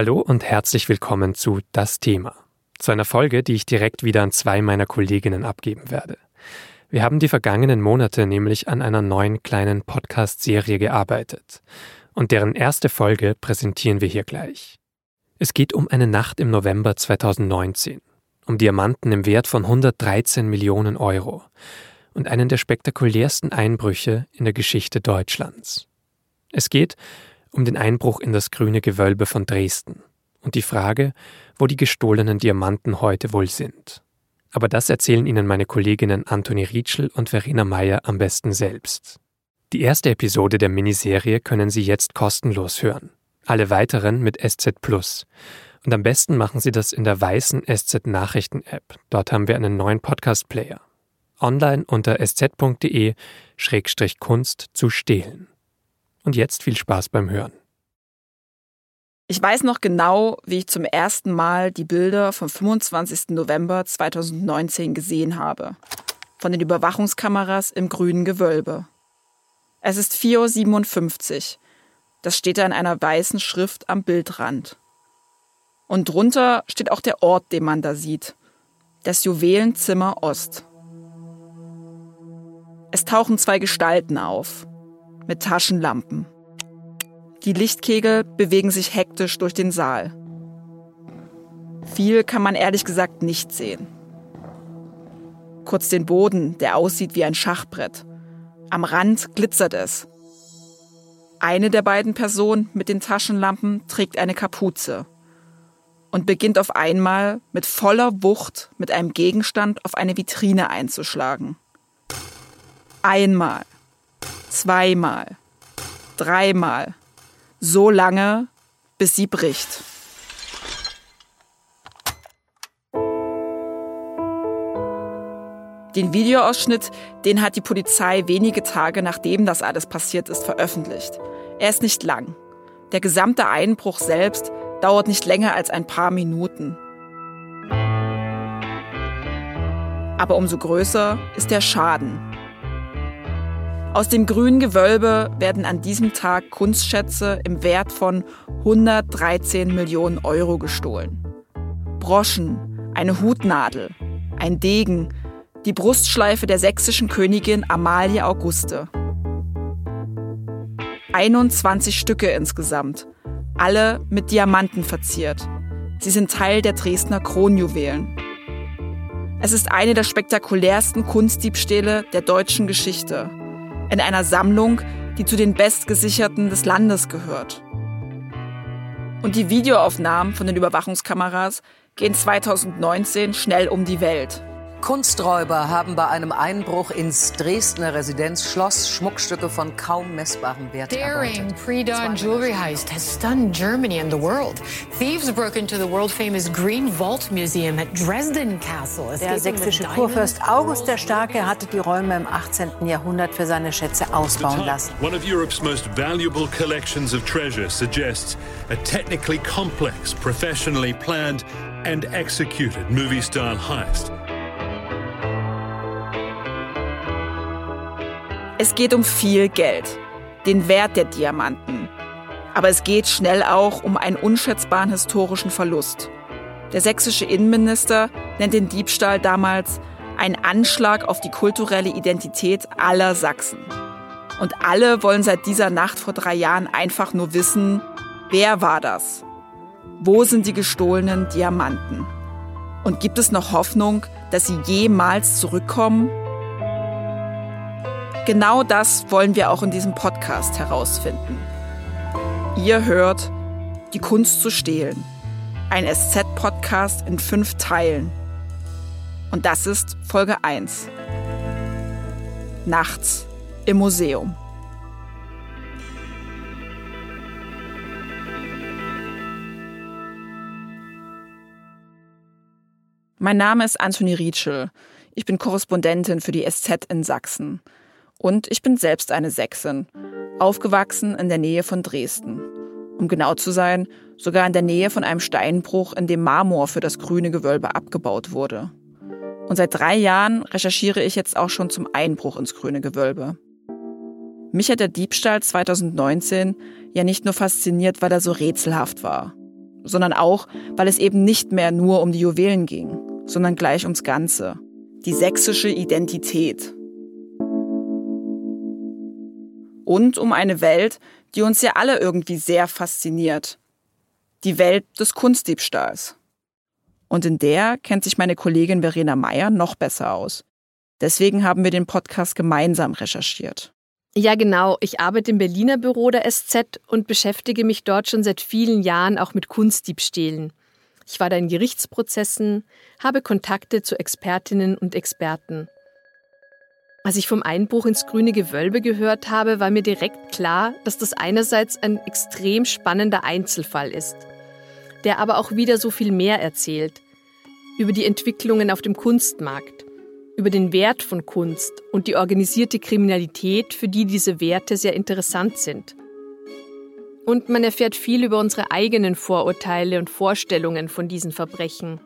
Hallo und herzlich willkommen zu Das Thema. Zu einer Folge, die ich direkt wieder an zwei meiner Kolleginnen abgeben werde. Wir haben die vergangenen Monate nämlich an einer neuen kleinen Podcast-Serie gearbeitet. Und deren erste Folge präsentieren wir hier gleich. Es geht um eine Nacht im November 2019, um Diamanten im Wert von 113 Millionen Euro und einen der spektakulärsten Einbrüche in der Geschichte Deutschlands. Es geht um den Einbruch in das grüne Gewölbe von Dresden und die Frage, wo die gestohlenen Diamanten heute wohl sind. Aber das erzählen Ihnen meine Kolleginnen Antoni Rietschel und Verena Meyer am besten selbst. Die erste Episode der Miniserie können Sie jetzt kostenlos hören. Alle weiteren mit SZ Plus. Und am besten machen Sie das in der weißen SZ Nachrichten App. Dort haben wir einen neuen Podcast Player. Online unter sz.de-kunst zu stehlen. Und jetzt viel Spaß beim Hören. Ich weiß noch genau, wie ich zum ersten Mal die Bilder vom 25. November 2019 gesehen habe. Von den Überwachungskameras im grünen Gewölbe. Es ist 4.57 Uhr. Das steht da in einer weißen Schrift am Bildrand. Und drunter steht auch der Ort, den man da sieht. Das Juwelenzimmer Ost. Es tauchen zwei Gestalten auf. Mit Taschenlampen. Die Lichtkegel bewegen sich hektisch durch den Saal. Viel kann man ehrlich gesagt nicht sehen. Kurz den Boden, der aussieht wie ein Schachbrett. Am Rand glitzert es. Eine der beiden Personen mit den Taschenlampen trägt eine Kapuze und beginnt auf einmal mit voller Wucht mit einem Gegenstand auf eine Vitrine einzuschlagen. Einmal, zweimal, dreimal so lange, bis sie bricht. Den Videoausschnitt, den hat die Polizei wenige Tage nachdem das alles passiert ist, veröffentlicht. Er ist nicht lang. Der gesamte Einbruch selbst dauert nicht länger als ein paar Minuten. Aber umso größer ist der Schaden. Aus dem grünen Gewölbe werden an diesem Tag Kunstschätze im Wert von 113 Millionen Euro gestohlen. Broschen, eine Hutnadel, ein Degen, die Brustschleife der sächsischen Königin Amalie Auguste. 21 Stücke insgesamt, alle mit Diamanten verziert. Sie sind Teil der Dresdner Kronjuwelen. Es ist eine der spektakulärsten Kunstdiebstähle der deutschen Geschichte in einer Sammlung, die zu den bestgesicherten des Landes gehört. Und die Videoaufnahmen von den Überwachungskameras gehen 2019 schnell um die Welt. Kunsträuber haben bei einem Einbruch ins Dresdner Residenzschloss Schmuckstücke von kaum messbarem Wert Daring pre-dawn jewelry heist has stunned Germany and the world. Thieves broke into the world-famous Green Vault Museum at Dresden Castle. Der sächsische Kurfürst August der Starke hatte die Räume im 18. Jahrhundert für seine Schätze ausbauen lassen. One of Europe's most valuable collections of treasure suggests a technically complex, professionally planned and executed movie-style heist. Es geht um viel Geld, den Wert der Diamanten. Aber es geht schnell auch um einen unschätzbaren historischen Verlust. Der sächsische Innenminister nennt den Diebstahl damals einen Anschlag auf die kulturelle Identität aller Sachsen. Und alle wollen seit dieser Nacht vor drei Jahren einfach nur wissen, wer war das? Wo sind die gestohlenen Diamanten? Und gibt es noch Hoffnung, dass sie jemals zurückkommen? Genau das wollen wir auch in diesem Podcast herausfinden. Ihr hört Die Kunst zu stehlen. Ein SZ-Podcast in fünf Teilen. Und das ist Folge 1. Nachts im Museum. Mein Name ist Anthony Rietschel. Ich bin Korrespondentin für die SZ in Sachsen. Und ich bin selbst eine Sächsin, aufgewachsen in der Nähe von Dresden. Um genau zu sein, sogar in der Nähe von einem Steinbruch, in dem Marmor für das grüne Gewölbe abgebaut wurde. Und seit drei Jahren recherchiere ich jetzt auch schon zum Einbruch ins grüne Gewölbe. Mich hat der Diebstahl 2019 ja nicht nur fasziniert, weil er so rätselhaft war. sondern auch, weil es eben nicht mehr nur um die Juwelen ging, sondern gleich ums Ganze. Die sächsische Identität. Und um eine Welt, die uns ja alle irgendwie sehr fasziniert. Die Welt des Kunstdiebstahls. Und in der kennt sich meine Kollegin Verena Meyer noch besser aus. Deswegen haben wir den Podcast gemeinsam recherchiert. Ja, genau. Ich arbeite im Berliner Büro der SZ und beschäftige mich dort schon seit vielen Jahren auch mit Kunstdiebstählen. Ich war da in Gerichtsprozessen, habe Kontakte zu Expertinnen und Experten. Als ich vom Einbruch ins grüne Gewölbe gehört habe, war mir direkt klar, dass das einerseits ein extrem spannender Einzelfall ist, der aber auch wieder so viel mehr erzählt über die Entwicklungen auf dem Kunstmarkt, über den Wert von Kunst und die organisierte Kriminalität, für die diese Werte sehr interessant sind. Und man erfährt viel über unsere eigenen Vorurteile und Vorstellungen von diesen Verbrechen.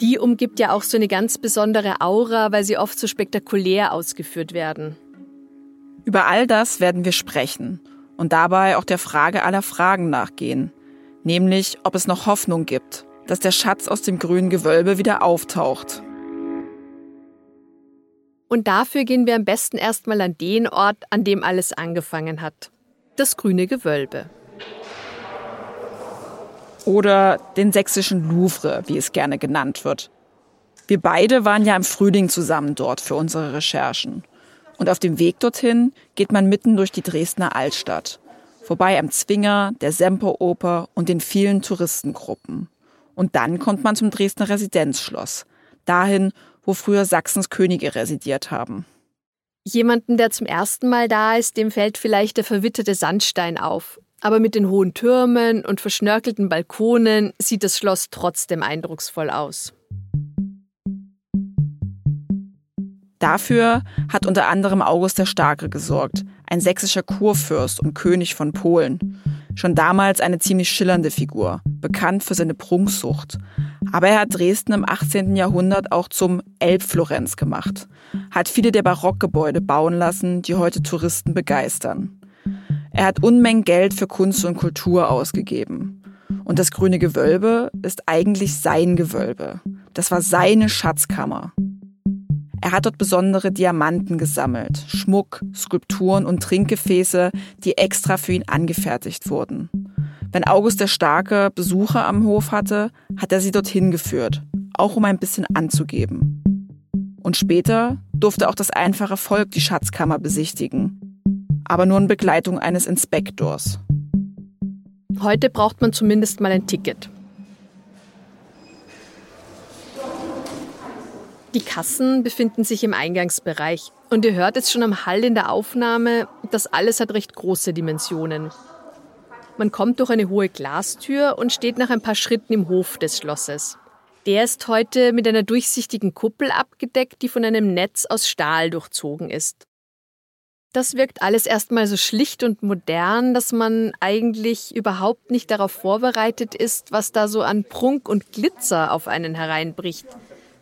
Die umgibt ja auch so eine ganz besondere Aura, weil sie oft so spektakulär ausgeführt werden. Über all das werden wir sprechen und dabei auch der Frage aller Fragen nachgehen, nämlich ob es noch Hoffnung gibt, dass der Schatz aus dem grünen Gewölbe wieder auftaucht und dafür gehen wir am besten erstmal an den Ort, an dem alles angefangen hat. Das grüne Gewölbe. Oder den sächsischen Louvre, wie es gerne genannt wird. Wir beide waren ja im Frühling zusammen dort für unsere Recherchen. Und auf dem Weg dorthin geht man mitten durch die Dresdner Altstadt. Vorbei am Zwinger, der Semperoper und den vielen Touristengruppen. Und dann kommt man zum Dresdner Residenzschloss. Dahin, wo früher Sachsens Könige residiert haben. Jemanden, der zum ersten Mal da ist, dem fällt vielleicht der verwitterte Sandstein auf. Aber mit den hohen Türmen und verschnörkelten Balkonen sieht das Schloss trotzdem eindrucksvoll aus. Dafür hat unter anderem August der Starke gesorgt, ein sächsischer Kurfürst und König von Polen. Schon damals eine ziemlich schillernde Figur, bekannt für seine Prunksucht, aber er hat Dresden im 18. Jahrhundert auch zum Elbflorenz gemacht, hat viele der Barockgebäude bauen lassen, die heute Touristen begeistern. Er hat Unmengen Geld für Kunst und Kultur ausgegeben. Und das grüne Gewölbe ist eigentlich sein Gewölbe. Das war seine Schatzkammer. Er hat dort besondere Diamanten gesammelt, Schmuck, Skulpturen und Trinkgefäße, die extra für ihn angefertigt wurden. Wenn August der Starke Besucher am Hof hatte, hat er sie dorthin geführt, auch um ein bisschen anzugeben. Und später durfte auch das einfache Volk die Schatzkammer besichtigen, aber nur in Begleitung eines Inspektors. Heute braucht man zumindest mal ein Ticket. Die Kassen befinden sich im Eingangsbereich und ihr hört jetzt schon am Hall in der Aufnahme, das alles hat recht große Dimensionen. Man kommt durch eine hohe Glastür und steht nach ein paar Schritten im Hof des Schlosses. Der ist heute mit einer durchsichtigen Kuppel abgedeckt, die von einem Netz aus Stahl durchzogen ist. Das wirkt alles erstmal so schlicht und modern, dass man eigentlich überhaupt nicht darauf vorbereitet ist, was da so an Prunk und Glitzer auf einen hereinbricht,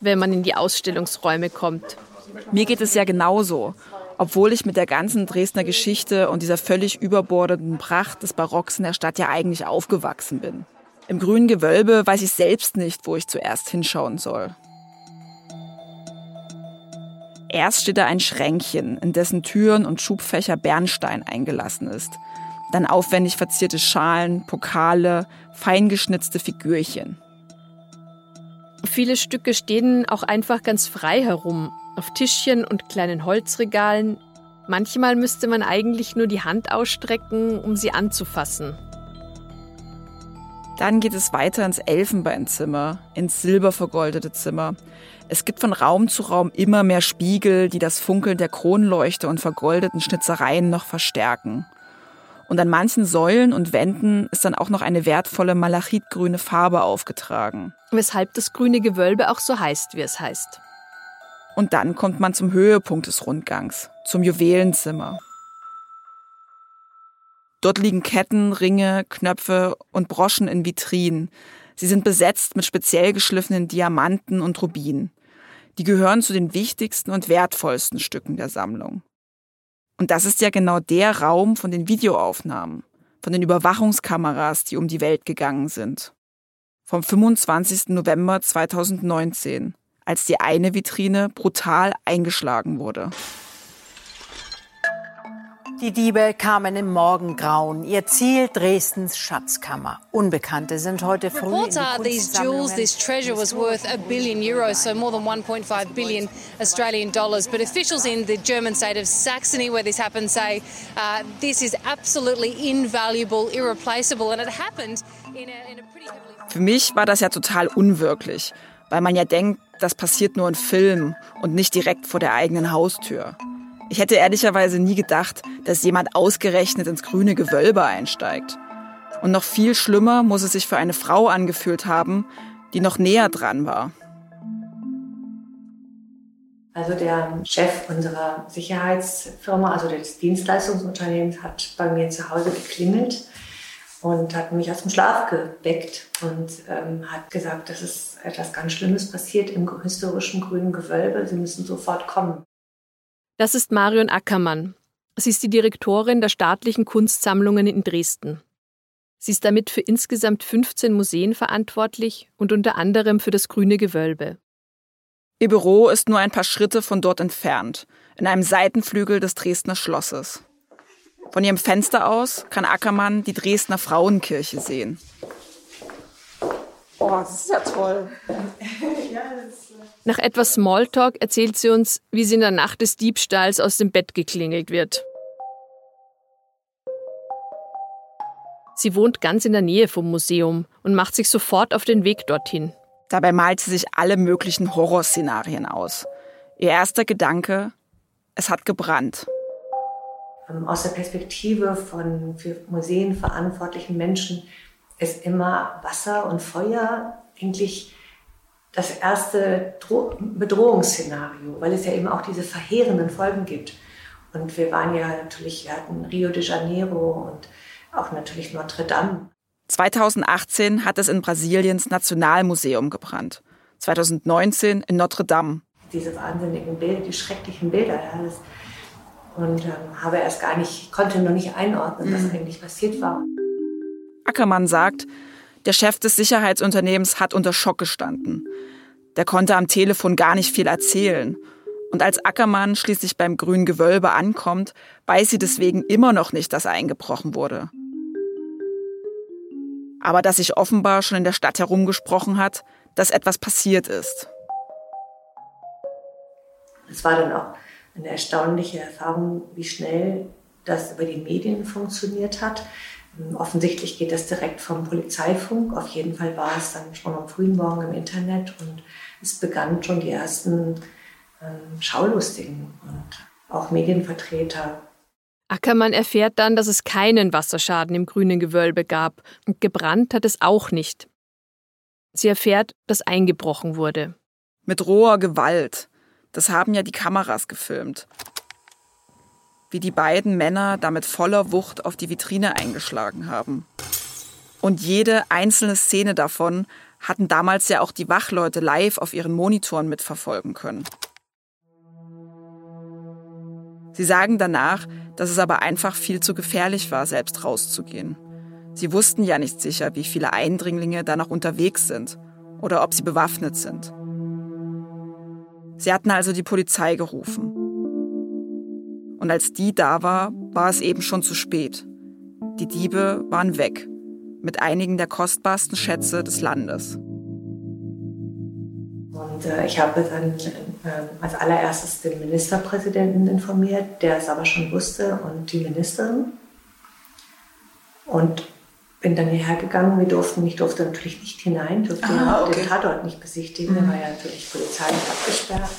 wenn man in die Ausstellungsräume kommt. Mir geht es ja genauso obwohl ich mit der ganzen Dresdner Geschichte und dieser völlig überbordenden Pracht des Barocks in der Stadt ja eigentlich aufgewachsen bin. Im grünen Gewölbe weiß ich selbst nicht, wo ich zuerst hinschauen soll. Erst steht da ein Schränkchen, in dessen Türen und Schubfächer Bernstein eingelassen ist. Dann aufwendig verzierte Schalen, Pokale, feingeschnitzte Figürchen. Viele Stücke stehen auch einfach ganz frei herum auf Tischchen und kleinen Holzregalen. Manchmal müsste man eigentlich nur die Hand ausstrecken, um sie anzufassen. Dann geht es weiter ins Elfenbeinzimmer, ins silbervergoldete Zimmer. Es gibt von Raum zu Raum immer mehr Spiegel, die das Funkeln der Kronleuchte und vergoldeten Schnitzereien noch verstärken. Und an manchen Säulen und Wänden ist dann auch noch eine wertvolle malachitgrüne Farbe aufgetragen. Weshalb das grüne Gewölbe auch so heißt, wie es heißt. Und dann kommt man zum Höhepunkt des Rundgangs, zum Juwelenzimmer. Dort liegen Ketten, Ringe, Knöpfe und Broschen in Vitrinen. Sie sind besetzt mit speziell geschliffenen Diamanten und Rubinen. Die gehören zu den wichtigsten und wertvollsten Stücken der Sammlung. Und das ist ja genau der Raum von den Videoaufnahmen, von den Überwachungskameras, die um die Welt gegangen sind. vom 25. November 2019, als die eine Vitrine brutal eingeschlagen wurde. Die Diebe kamen im Morgengrauen. Ihr Ziel Dresdens Schatzkammer. Unbekannte sind heute früh Reports are these jewels, this treasure was worth a billion euros, so more than 1.5 billion Australian dollars. But officials in the German state of Saxony, where this happened, say uh, this is absolutely invaluable, irreplaceable, and it happened in a, in a pretty heavily. Für mich war das ja total unwirklich, weil man ja denkt, das passiert nur in Filmen und nicht direkt vor der eigenen Haustür. Ich hätte ehrlicherweise nie gedacht, dass jemand ausgerechnet ins grüne Gewölbe einsteigt. Und noch viel schlimmer muss es sich für eine Frau angefühlt haben, die noch näher dran war. Also der Chef unserer Sicherheitsfirma, also des Dienstleistungsunternehmens, hat bei mir zu Hause geklingelt und hat mich aus dem Schlaf geweckt und ähm, hat gesagt, dass es etwas ganz Schlimmes passiert im historischen grünen Gewölbe. Sie müssen sofort kommen. Das ist Marion Ackermann. Sie ist die Direktorin der staatlichen Kunstsammlungen in Dresden. Sie ist damit für insgesamt 15 Museen verantwortlich und unter anderem für das Grüne Gewölbe. Ihr Büro ist nur ein paar Schritte von dort entfernt, in einem Seitenflügel des Dresdner Schlosses. Von ihrem Fenster aus kann Ackermann die Dresdner Frauenkirche sehen. Oh, das ist ja toll. ja, das Nach etwas Smalltalk erzählt sie uns, wie sie in der Nacht des Diebstahls aus dem Bett geklingelt wird. Sie wohnt ganz in der Nähe vom Museum und macht sich sofort auf den Weg dorthin. Dabei malt sie sich alle möglichen Horrorszenarien aus. Ihr erster Gedanke, es hat gebrannt. Ähm, aus der Perspektive von für Museen verantwortlichen Menschen ist immer Wasser und Feuer eigentlich das erste Bedrohungsszenario, weil es ja eben auch diese verheerenden Folgen gibt. Und wir waren ja natürlich, wir hatten Rio de Janeiro und auch natürlich Notre Dame. 2018 hat es in Brasiliens Nationalmuseum gebrannt. 2019 in Notre Dame. Diese wahnsinnigen Bilder, die schrecklichen Bilder, ja, das, und ähm, habe erst gar nicht, konnte noch nicht einordnen, was mhm. eigentlich passiert war. Ackermann sagt, der Chef des Sicherheitsunternehmens hat unter Schock gestanden. Der konnte am Telefon gar nicht viel erzählen. Und als Ackermann schließlich beim grünen Gewölbe ankommt, weiß sie deswegen immer noch nicht, dass eingebrochen wurde. Aber dass sich offenbar schon in der Stadt herumgesprochen hat, dass etwas passiert ist. Es war dann auch eine erstaunliche Erfahrung, wie schnell das über die Medien funktioniert hat. Offensichtlich geht das direkt vom Polizeifunk. Auf jeden Fall war es dann schon am frühen Morgen im Internet und es begannen schon die ersten ähm, Schaulustigen und auch Medienvertreter. Ackermann erfährt dann, dass es keinen Wasserschaden im grünen Gewölbe gab und gebrannt hat es auch nicht. Sie erfährt, dass eingebrochen wurde. Mit roher Gewalt. Das haben ja die Kameras gefilmt wie die beiden Männer damit voller Wucht auf die Vitrine eingeschlagen haben. Und jede einzelne Szene davon hatten damals ja auch die Wachleute live auf ihren Monitoren mitverfolgen können. Sie sagen danach, dass es aber einfach viel zu gefährlich war, selbst rauszugehen. Sie wussten ja nicht sicher, wie viele Eindringlinge da noch unterwegs sind oder ob sie bewaffnet sind. Sie hatten also die Polizei gerufen. Und als die da war, war es eben schon zu spät. Die Diebe waren weg, mit einigen der kostbarsten Schätze des Landes. Und äh, ich habe dann äh, als allererstes den Ministerpräsidenten informiert, der es aber schon wusste, und die Ministerin. Und bin dann hierher gegangen. Wir durften, ich durfte natürlich nicht hinein, durfte ah, okay. den Tatort nicht besichtigen, mhm. der war ja natürlich polizeilich abgesperrt.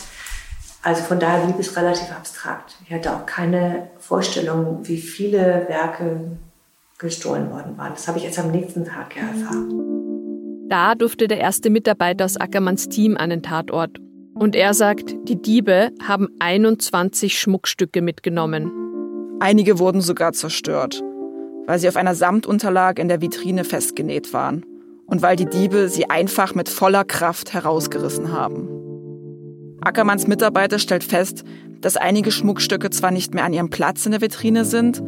Also von daher blieb es relativ abstrakt. Ich hatte auch keine Vorstellung, wie viele Werke gestohlen worden waren. Das habe ich erst am nächsten Tag ja erfahren. Da durfte der erste Mitarbeiter aus Ackermanns Team an den Tatort. Und er sagt, die Diebe haben 21 Schmuckstücke mitgenommen. Einige wurden sogar zerstört, weil sie auf einer Samtunterlage in der Vitrine festgenäht waren und weil die Diebe sie einfach mit voller Kraft herausgerissen haben. Ackermanns Mitarbeiter stellt fest, dass einige Schmuckstücke zwar nicht mehr an ihrem Platz in der Vitrine sind,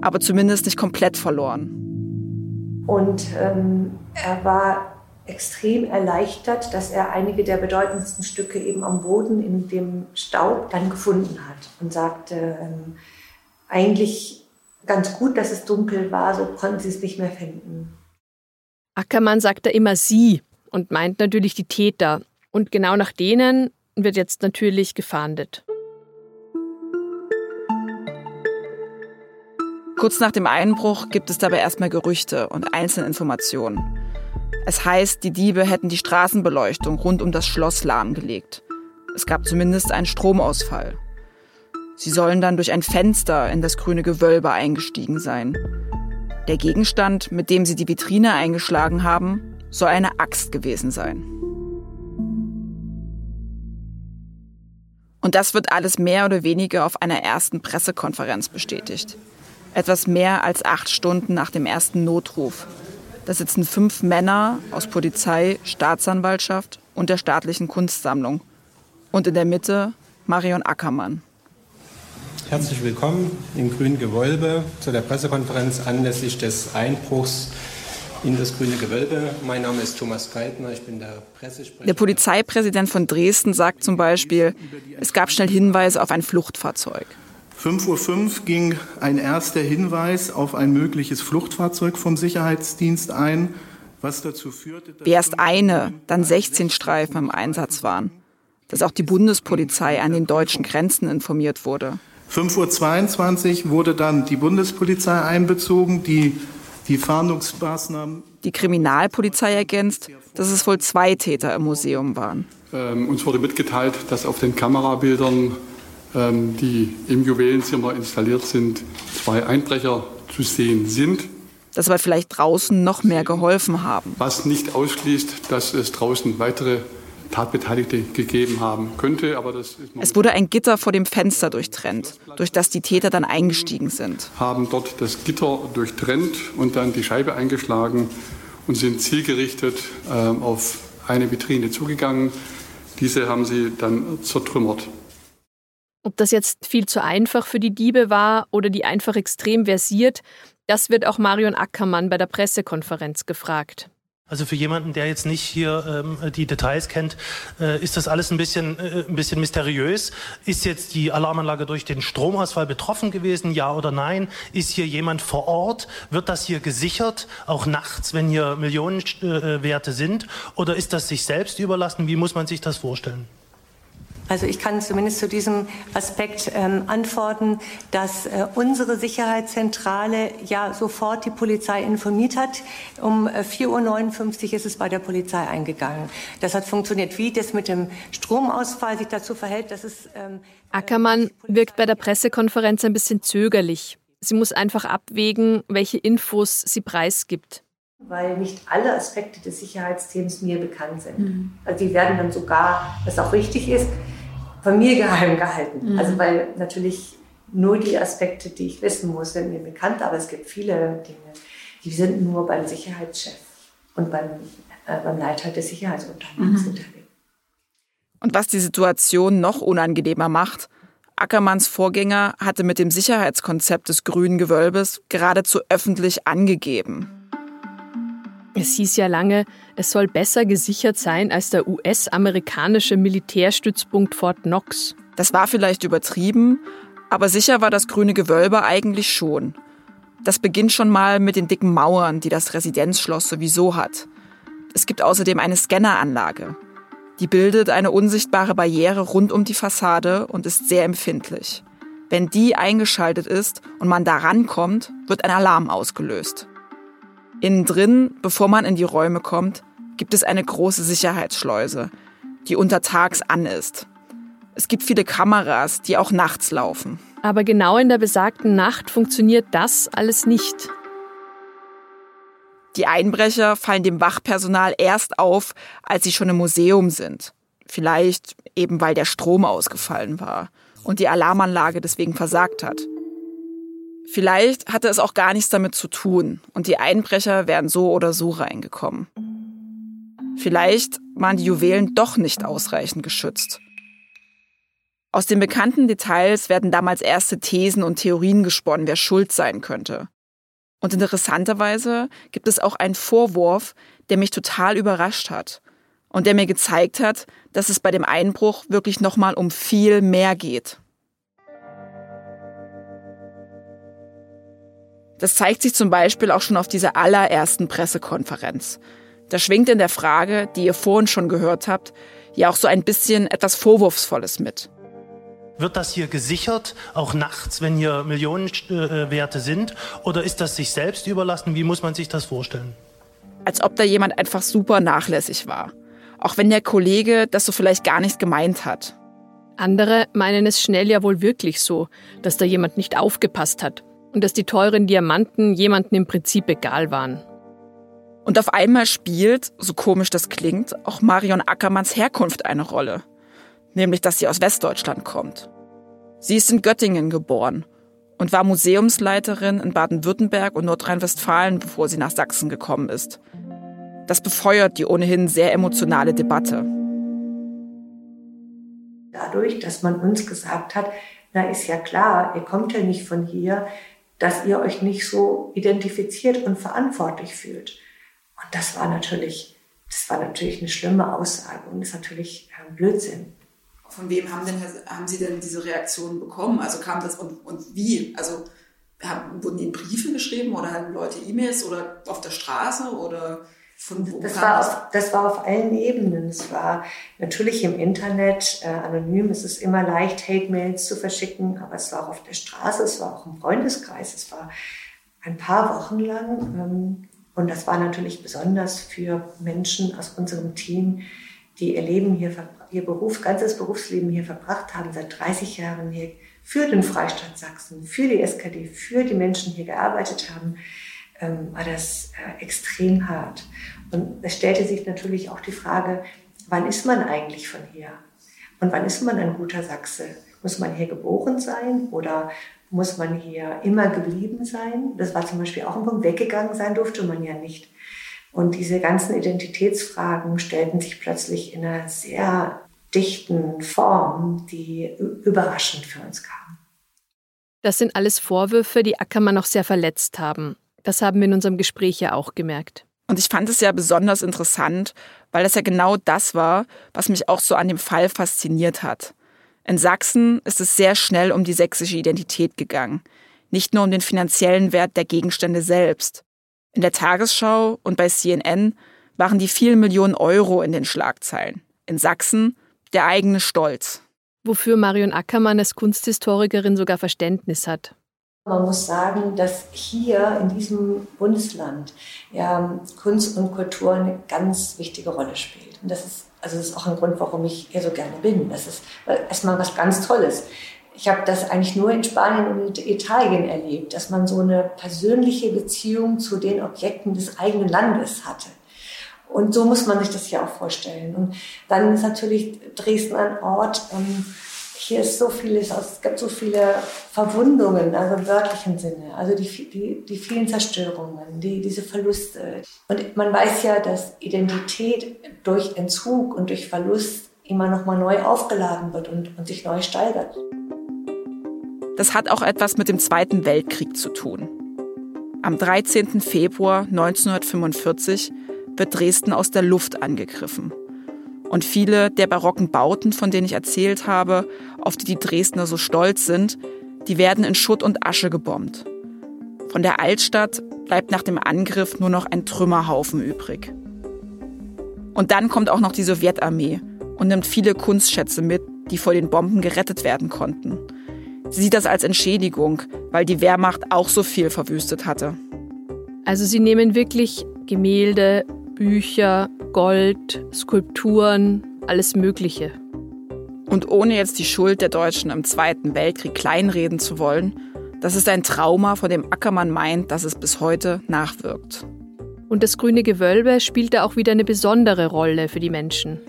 aber zumindest nicht komplett verloren. Und ähm, er war extrem erleichtert, dass er einige der bedeutendsten Stücke eben am Boden in dem Staub dann gefunden hat und sagte, ähm, eigentlich ganz gut, dass es dunkel war, so konnten sie es nicht mehr finden. Ackermann sagt da immer sie und meint natürlich die Täter. Und genau nach denen wird jetzt natürlich gefahndet. Kurz nach dem Einbruch gibt es dabei erstmal Gerüchte und Einzelinformationen. Es heißt, die Diebe hätten die Straßenbeleuchtung rund um das Schloss lahmgelegt. Es gab zumindest einen Stromausfall. Sie sollen dann durch ein Fenster in das grüne Gewölbe eingestiegen sein. Der Gegenstand, mit dem sie die Vitrine eingeschlagen haben, soll eine Axt gewesen sein. Und das wird alles mehr oder weniger auf einer ersten Pressekonferenz bestätigt etwas mehr als acht Stunden nach dem ersten Notruf. Da sitzen fünf Männer aus Polizei, Staatsanwaltschaft und der staatlichen Kunstsammlung. Und in der Mitte Marion Ackermann. Herzlich willkommen im Grünen Gewölbe zu der Pressekonferenz anlässlich des Einbruchs in das Grüne Gewölbe. Mein Name ist Thomas Geithner, ich bin der Pressesprecher. Der Polizeipräsident von Dresden sagt zum Beispiel, es gab schnell Hinweise auf ein Fluchtfahrzeug. 5.05 Uhr ging ein erster Hinweis auf ein mögliches Fluchtfahrzeug vom Sicherheitsdienst ein, was dazu führte, dass erst eine, dann 16 Streifen im Einsatz waren. Dass auch die Bundespolizei an den deutschen Grenzen informiert wurde. 5.22 Uhr wurde dann die Bundespolizei einbezogen, die die Fahndungsmaßnahmen. Die Kriminalpolizei ergänzt, dass es wohl zwei Täter im Museum waren. Ähm, uns wurde mitgeteilt, dass auf den Kamerabildern ähm, die im Juwelenzimmer installiert sind, zwei Einbrecher zu sehen sind. Das aber vielleicht draußen noch mehr geholfen haben. Was nicht ausschließt, dass es draußen weitere Tatbeteiligte gegeben haben könnte. Aber das es wurde ein Gitter vor dem Fenster durchtrennt, durch das die Täter dann eingestiegen sind. Haben dort das Gitter durchtrennt und dann die Scheibe eingeschlagen und sind zielgerichtet äh, auf eine Vitrine zugegangen. Diese haben sie dann zertrümmert. Ob das jetzt viel zu einfach für die Diebe war oder die einfach extrem versiert, das wird auch Marion Ackermann bei der Pressekonferenz gefragt. Also für jemanden, der jetzt nicht hier ähm, die Details kennt, äh, ist das alles ein bisschen, äh, ein bisschen mysteriös. Ist jetzt die Alarmanlage durch den Stromausfall betroffen gewesen, ja oder nein? Ist hier jemand vor Ort? Wird das hier gesichert, auch nachts, wenn hier Millionenwerte äh, sind? Oder ist das sich selbst überlassen? Wie muss man sich das vorstellen? Also ich kann zumindest zu diesem Aspekt ähm, antworten, dass äh, unsere Sicherheitszentrale ja sofort die Polizei informiert hat. Um äh, 4.59 Uhr ist es bei der Polizei eingegangen. Das hat funktioniert. Wie das mit dem Stromausfall sich dazu verhält, das ist... Ähm, Ackermann wirkt bei der Pressekonferenz ein bisschen zögerlich. Sie muss einfach abwägen, welche Infos sie preisgibt weil nicht alle Aspekte des Sicherheitsthemas mir bekannt sind. Mhm. Also die werden dann sogar, was auch richtig ist, von mir geheim gehalten. Mhm. Also weil natürlich nur die Aspekte, die ich wissen muss, sind mir bekannt, aber es gibt viele Dinge, die sind nur beim Sicherheitschef und beim, äh, beim Leiter des Sicherheitsunternehmens mhm. unterwegs. Und was die Situation noch unangenehmer macht, Ackermanns Vorgänger hatte mit dem Sicherheitskonzept des grünen Gewölbes geradezu öffentlich angegeben. Es hieß ja lange, es soll besser gesichert sein als der US-amerikanische Militärstützpunkt Fort Knox. Das war vielleicht übertrieben, aber sicher war das grüne Gewölbe eigentlich schon. Das beginnt schon mal mit den dicken Mauern, die das Residenzschloss sowieso hat. Es gibt außerdem eine Scanneranlage. Die bildet eine unsichtbare Barriere rund um die Fassade und ist sehr empfindlich. Wenn die eingeschaltet ist und man da rankommt, wird ein Alarm ausgelöst. Innen drin, bevor man in die Räume kommt, gibt es eine große Sicherheitsschleuse, die untertags an ist. Es gibt viele Kameras, die auch nachts laufen. Aber genau in der besagten Nacht funktioniert das alles nicht. Die Einbrecher fallen dem Wachpersonal erst auf, als sie schon im Museum sind. Vielleicht eben weil der Strom ausgefallen war und die Alarmanlage deswegen versagt hat. Vielleicht hatte es auch gar nichts damit zu tun und die Einbrecher wären so oder so reingekommen. Vielleicht waren die Juwelen doch nicht ausreichend geschützt. Aus den bekannten Details werden damals erste Thesen und Theorien gesponnen, wer schuld sein könnte. Und interessanterweise gibt es auch einen Vorwurf, der mich total überrascht hat und der mir gezeigt hat, dass es bei dem Einbruch wirklich nochmal um viel mehr geht. Das zeigt sich zum Beispiel auch schon auf dieser allerersten Pressekonferenz. Da schwingt in der Frage, die ihr vorhin schon gehört habt, ja auch so ein bisschen etwas Vorwurfsvolles mit. Wird das hier gesichert, auch nachts, wenn hier Millionenwerte sind? Oder ist das sich selbst überlassen? Wie muss man sich das vorstellen? Als ob da jemand einfach super nachlässig war. Auch wenn der Kollege das so vielleicht gar nicht gemeint hat. Andere meinen es schnell ja wohl wirklich so, dass da jemand nicht aufgepasst hat und dass die teuren Diamanten jemandem im Prinzip egal waren. Und auf einmal spielt, so komisch das klingt, auch Marion Ackermanns Herkunft eine Rolle. Nämlich, dass sie aus Westdeutschland kommt. Sie ist in Göttingen geboren und war Museumsleiterin in Baden-Württemberg und Nordrhein-Westfalen, bevor sie nach Sachsen gekommen ist. Das befeuert die ohnehin sehr emotionale Debatte. Dadurch, dass man uns gesagt hat, na ist ja klar, ihr kommt ja nicht von hier, dass ihr euch nicht so identifiziert und verantwortlich fühlt. Und das war natürlich, das war natürlich eine schlimme Aussage und ist natürlich äh, Blödsinn. Von wem haben, denn, haben Sie denn diese Reaktion bekommen? Also kam das und, und wie? Also haben, wurden Ihnen Briefe geschrieben oder haben Leute E-Mails oder auf der Straße oder das war, auf, das war auf allen Ebenen. Es war natürlich im Internet äh, anonym. Es ist immer leicht, Hate-Mails zu verschicken, aber es war auch auf der Straße, es war auch im Freundeskreis. Es war ein paar Wochen lang. Ähm, und das war natürlich besonders für Menschen aus unserem Team, die ihr Leben hier, ihr Beruf, ganzes Berufsleben hier verbracht haben, seit 30 Jahren hier für den Freistaat Sachsen, für die SKD, für die Menschen hier gearbeitet haben ähm, war das äh, extrem hart. Und es stellte sich natürlich auch die Frage, wann ist man eigentlich von hier? Und wann ist man ein guter Sachse? Muss man hier geboren sein oder muss man hier immer geblieben sein? Das war zum Beispiel auch ein Punkt. Weggegangen sein durfte man ja nicht. Und diese ganzen Identitätsfragen stellten sich plötzlich in einer sehr dichten Form, die überraschend für uns kamen. Das sind alles Vorwürfe, die Ackermann noch sehr verletzt haben. Das haben wir in unserem Gespräch ja auch gemerkt. Und ich fand es ja besonders interessant, weil das ja genau das war, was mich auch so an dem Fall fasziniert hat. In Sachsen ist es sehr schnell um die sächsische Identität gegangen, nicht nur um den finanziellen Wert der Gegenstände selbst. In der Tagesschau und bei CNN waren die vielen Millionen Euro in den Schlagzeilen. In Sachsen der eigene Stolz. Wofür Marion Ackermann als Kunsthistorikerin sogar Verständnis hat. Man muss sagen, dass hier in diesem Bundesland ja, Kunst und Kultur eine ganz wichtige Rolle spielt. Und das ist, also das ist auch ein Grund, warum ich hier so gerne bin. Das ist erstmal was ganz Tolles. Ich habe das eigentlich nur in Spanien und Italien erlebt, dass man so eine persönliche Beziehung zu den Objekten des eigenen Landes hatte. Und so muss man sich das hier auch vorstellen. Und dann ist natürlich Dresden ein Ort, ähm, hier ist so vieles, es gibt so viele Verwundungen, also im wörtlichen Sinne, also die, die, die vielen Zerstörungen, die, diese Verluste. Und man weiß ja, dass Identität durch Entzug und durch Verlust immer noch mal neu aufgeladen wird und, und sich neu steigert. Das hat auch etwas mit dem Zweiten Weltkrieg zu tun. Am 13. Februar 1945 wird Dresden aus der Luft angegriffen. Und viele der barocken Bauten, von denen ich erzählt habe, auf die die Dresdner so stolz sind, die werden in Schutt und Asche gebombt. Von der Altstadt bleibt nach dem Angriff nur noch ein Trümmerhaufen übrig. Und dann kommt auch noch die Sowjetarmee und nimmt viele Kunstschätze mit, die vor den Bomben gerettet werden konnten. Sie sieht das als Entschädigung, weil die Wehrmacht auch so viel verwüstet hatte. Also sie nehmen wirklich Gemälde, Bücher, Gold, Skulpturen, alles Mögliche. Und ohne jetzt die Schuld der Deutschen im Zweiten Weltkrieg kleinreden zu wollen, das ist ein Trauma, von dem Ackermann meint, dass es bis heute nachwirkt. Und das grüne Gewölbe spielt da auch wieder eine besondere Rolle für die Menschen.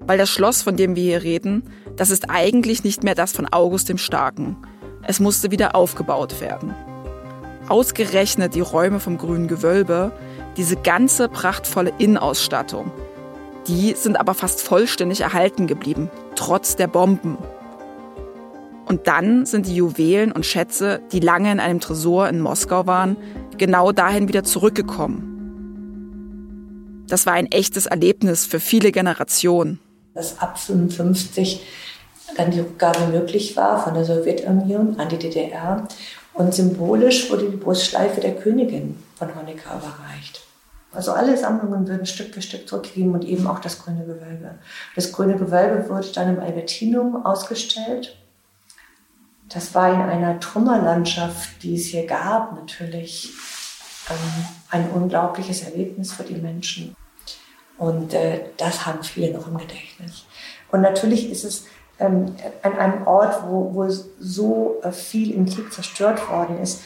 Weil das Schloss, von dem wir hier reden, das ist eigentlich nicht mehr das von August dem Starken. Es musste wieder aufgebaut werden. Ausgerechnet die Räume vom grünen Gewölbe diese ganze prachtvolle Innenausstattung. Die sind aber fast vollständig erhalten geblieben, trotz der Bomben. Und dann sind die Juwelen und Schätze, die lange in einem Tresor in Moskau waren, genau dahin wieder zurückgekommen. Das war ein echtes Erlebnis für viele Generationen. Dass ab 55 dann die Rückgabe möglich war von der Sowjetunion an die DDR und symbolisch wurde die Brustschleife der Königin von Honecker überreicht. Also alle Sammlungen würden Stück für Stück zurückgeben und eben auch das Grüne Gewölbe. Das Grüne Gewölbe wurde dann im Albertinum ausgestellt. Das war in einer Trümmerlandschaft, die es hier gab, natürlich ähm, ein unglaubliches Erlebnis für die Menschen. Und äh, das haben viele noch im Gedächtnis. Und natürlich ist es ähm, an einem Ort, wo, wo so äh, viel im Krieg zerstört worden ist,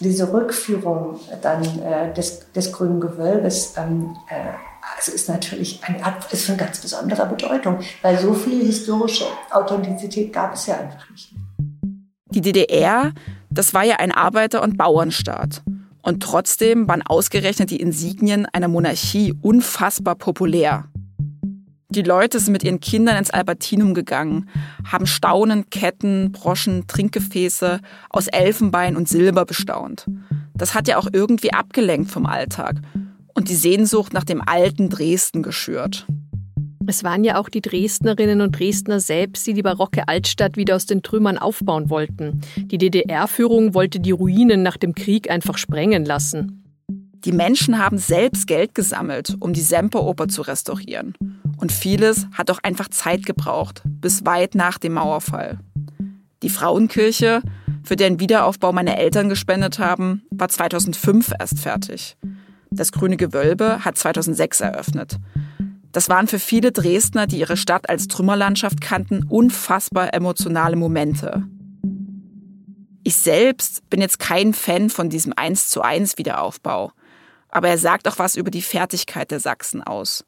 diese Rückführung dann äh, des, des grünen Gewölbes ähm, äh, also ist natürlich ein, ist von ganz besonderer Bedeutung, weil so viel historische Authentizität gab es ja einfach nicht. Die DDR, das war ja ein Arbeiter- und Bauernstaat. Und trotzdem waren ausgerechnet die Insignien einer Monarchie unfassbar populär. Die Leute sind mit ihren Kindern ins Albertinum gegangen, haben Staunen, Ketten, Broschen, Trinkgefäße aus Elfenbein und Silber bestaunt. Das hat ja auch irgendwie abgelenkt vom Alltag und die Sehnsucht nach dem alten Dresden geschürt. Es waren ja auch die Dresdnerinnen und Dresdner selbst, die die barocke Altstadt wieder aus den Trümmern aufbauen wollten. Die DDR-Führung wollte die Ruinen nach dem Krieg einfach sprengen lassen. Die Menschen haben selbst Geld gesammelt, um die Semperoper zu restaurieren. Und vieles hat auch einfach Zeit gebraucht, bis weit nach dem Mauerfall. Die Frauenkirche, für deren Wiederaufbau meine Eltern gespendet haben, war 2005 erst fertig. Das Grüne Gewölbe hat 2006 eröffnet. Das waren für viele Dresdner, die ihre Stadt als Trümmerlandschaft kannten, unfassbar emotionale Momente. Ich selbst bin jetzt kein Fan von diesem 1 zu 1 Wiederaufbau. Aber er sagt auch was über die Fertigkeit der Sachsen aus.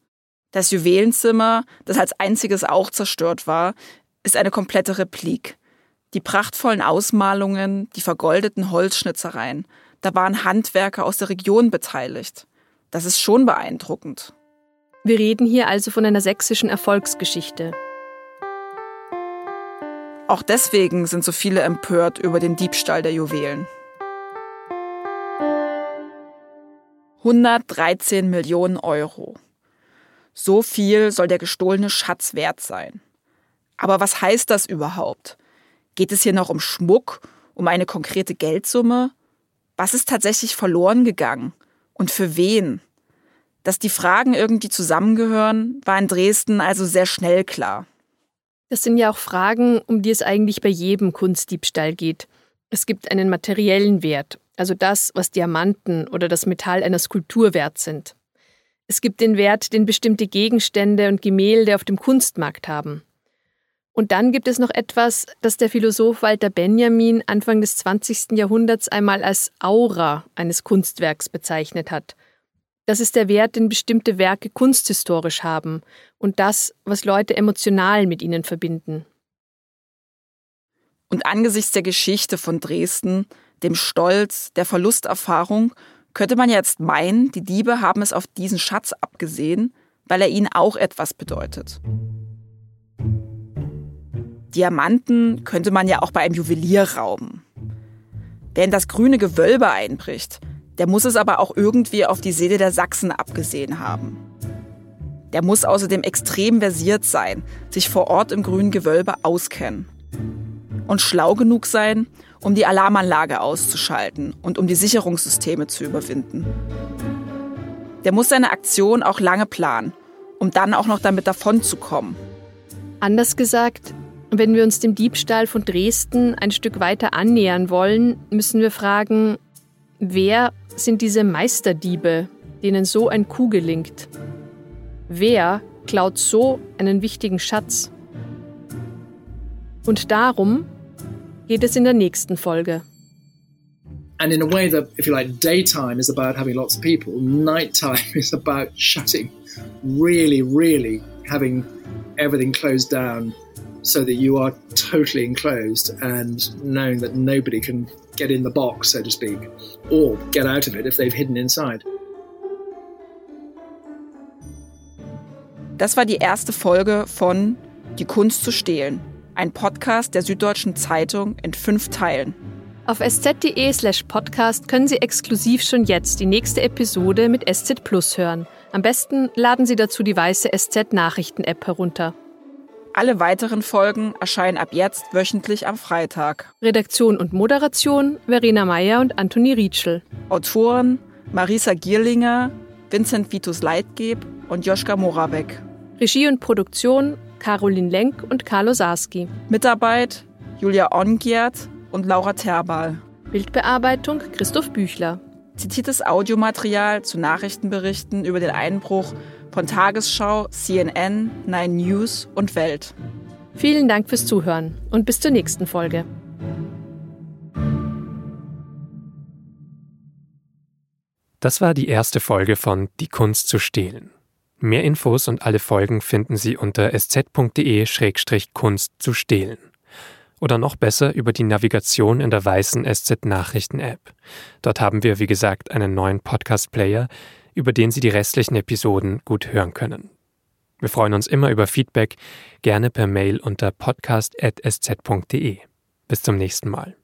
Das Juwelenzimmer, das als einziges auch zerstört war, ist eine komplette Replik. Die prachtvollen Ausmalungen, die vergoldeten Holzschnitzereien, da waren Handwerker aus der Region beteiligt. Das ist schon beeindruckend. Wir reden hier also von einer sächsischen Erfolgsgeschichte. Auch deswegen sind so viele empört über den Diebstahl der Juwelen. 113 Millionen Euro. So viel soll der gestohlene Schatz wert sein. Aber was heißt das überhaupt? Geht es hier noch um Schmuck, um eine konkrete Geldsumme? Was ist tatsächlich verloren gegangen? Und für wen? Dass die Fragen irgendwie zusammengehören, war in Dresden also sehr schnell klar. Das sind ja auch Fragen, um die es eigentlich bei jedem Kunstdiebstahl geht. Es gibt einen materiellen Wert, also das, was Diamanten oder das Metall einer Skulptur wert sind. Es gibt den Wert, den bestimmte Gegenstände und Gemälde auf dem Kunstmarkt haben. Und dann gibt es noch etwas, das der Philosoph Walter Benjamin Anfang des 20. Jahrhunderts einmal als Aura eines Kunstwerks bezeichnet hat. Das ist der Wert, den bestimmte Werke kunsthistorisch haben und das, was Leute emotional mit ihnen verbinden. Und angesichts der Geschichte von Dresden, dem Stolz, der Verlusterfahrung könnte man jetzt meinen, die Diebe haben es auf diesen Schatz abgesehen, weil er ihnen auch etwas bedeutet. Diamanten könnte man ja auch bei einem Juwelier rauben. Wer in das grüne Gewölbe einbricht, der muss es aber auch irgendwie auf die Seele der Sachsen abgesehen haben. Der muss außerdem extrem versiert sein, sich vor Ort im grünen Gewölbe auskennen. Und schlau genug sein, um die Alarmanlage auszuschalten und um die Sicherungssysteme zu überwinden. Der muss seine Aktion auch lange planen, um dann auch noch damit davonzukommen. Anders gesagt, wenn wir uns dem Diebstahl von Dresden ein Stück weiter annähern wollen, müssen wir fragen, wer sind diese Meisterdiebe, denen so ein Coup gelingt? Wer klaut so einen wichtigen Schatz? Und darum geht es in der nächsten Folge. And in a way that, if you like, daytime is about having lots of people, nighttime is about shutting, really, really having everything closed down so that you are totally enclosed and knowing that nobody can get in the box, so to speak, or get out of it if they've hidden inside. Das war die erste Folge von Die Kunst zu stehlen ein Podcast der Süddeutschen Zeitung in fünf Teilen. Auf sz.de slash podcast können Sie exklusiv schon jetzt die nächste Episode mit SZ Plus hören. Am besten laden Sie dazu die weiße SZ Nachrichten-App herunter. Alle weiteren Folgen erscheinen ab jetzt wöchentlich am Freitag. Redaktion und Moderation Verena Meyer und Anthony Rietschel. Autoren Marisa Gierlinger, Vincent Vitus Leitgeb und Joschka Moravec. Regie und Produktion Caroline Lenk und Carlo Sarski. Mitarbeit Julia Ongiert und Laura Terbal. Bildbearbeitung Christoph Büchler. Zitiertes Audiomaterial zu Nachrichtenberichten über den Einbruch von Tagesschau, CNN, Nine News und Welt. Vielen Dank fürs Zuhören und bis zur nächsten Folge. Das war die erste Folge von Die Kunst zu stehlen. Mehr Infos und alle Folgen finden Sie unter sz.de-kunst zu stehlen. Oder noch besser über die Navigation in der weißen SZ Nachrichten App. Dort haben wir, wie gesagt, einen neuen Podcast-Player, über den Sie die restlichen Episoden gut hören können. Wir freuen uns immer über Feedback, gerne per Mail unter podcast.sz.de. Bis zum nächsten Mal.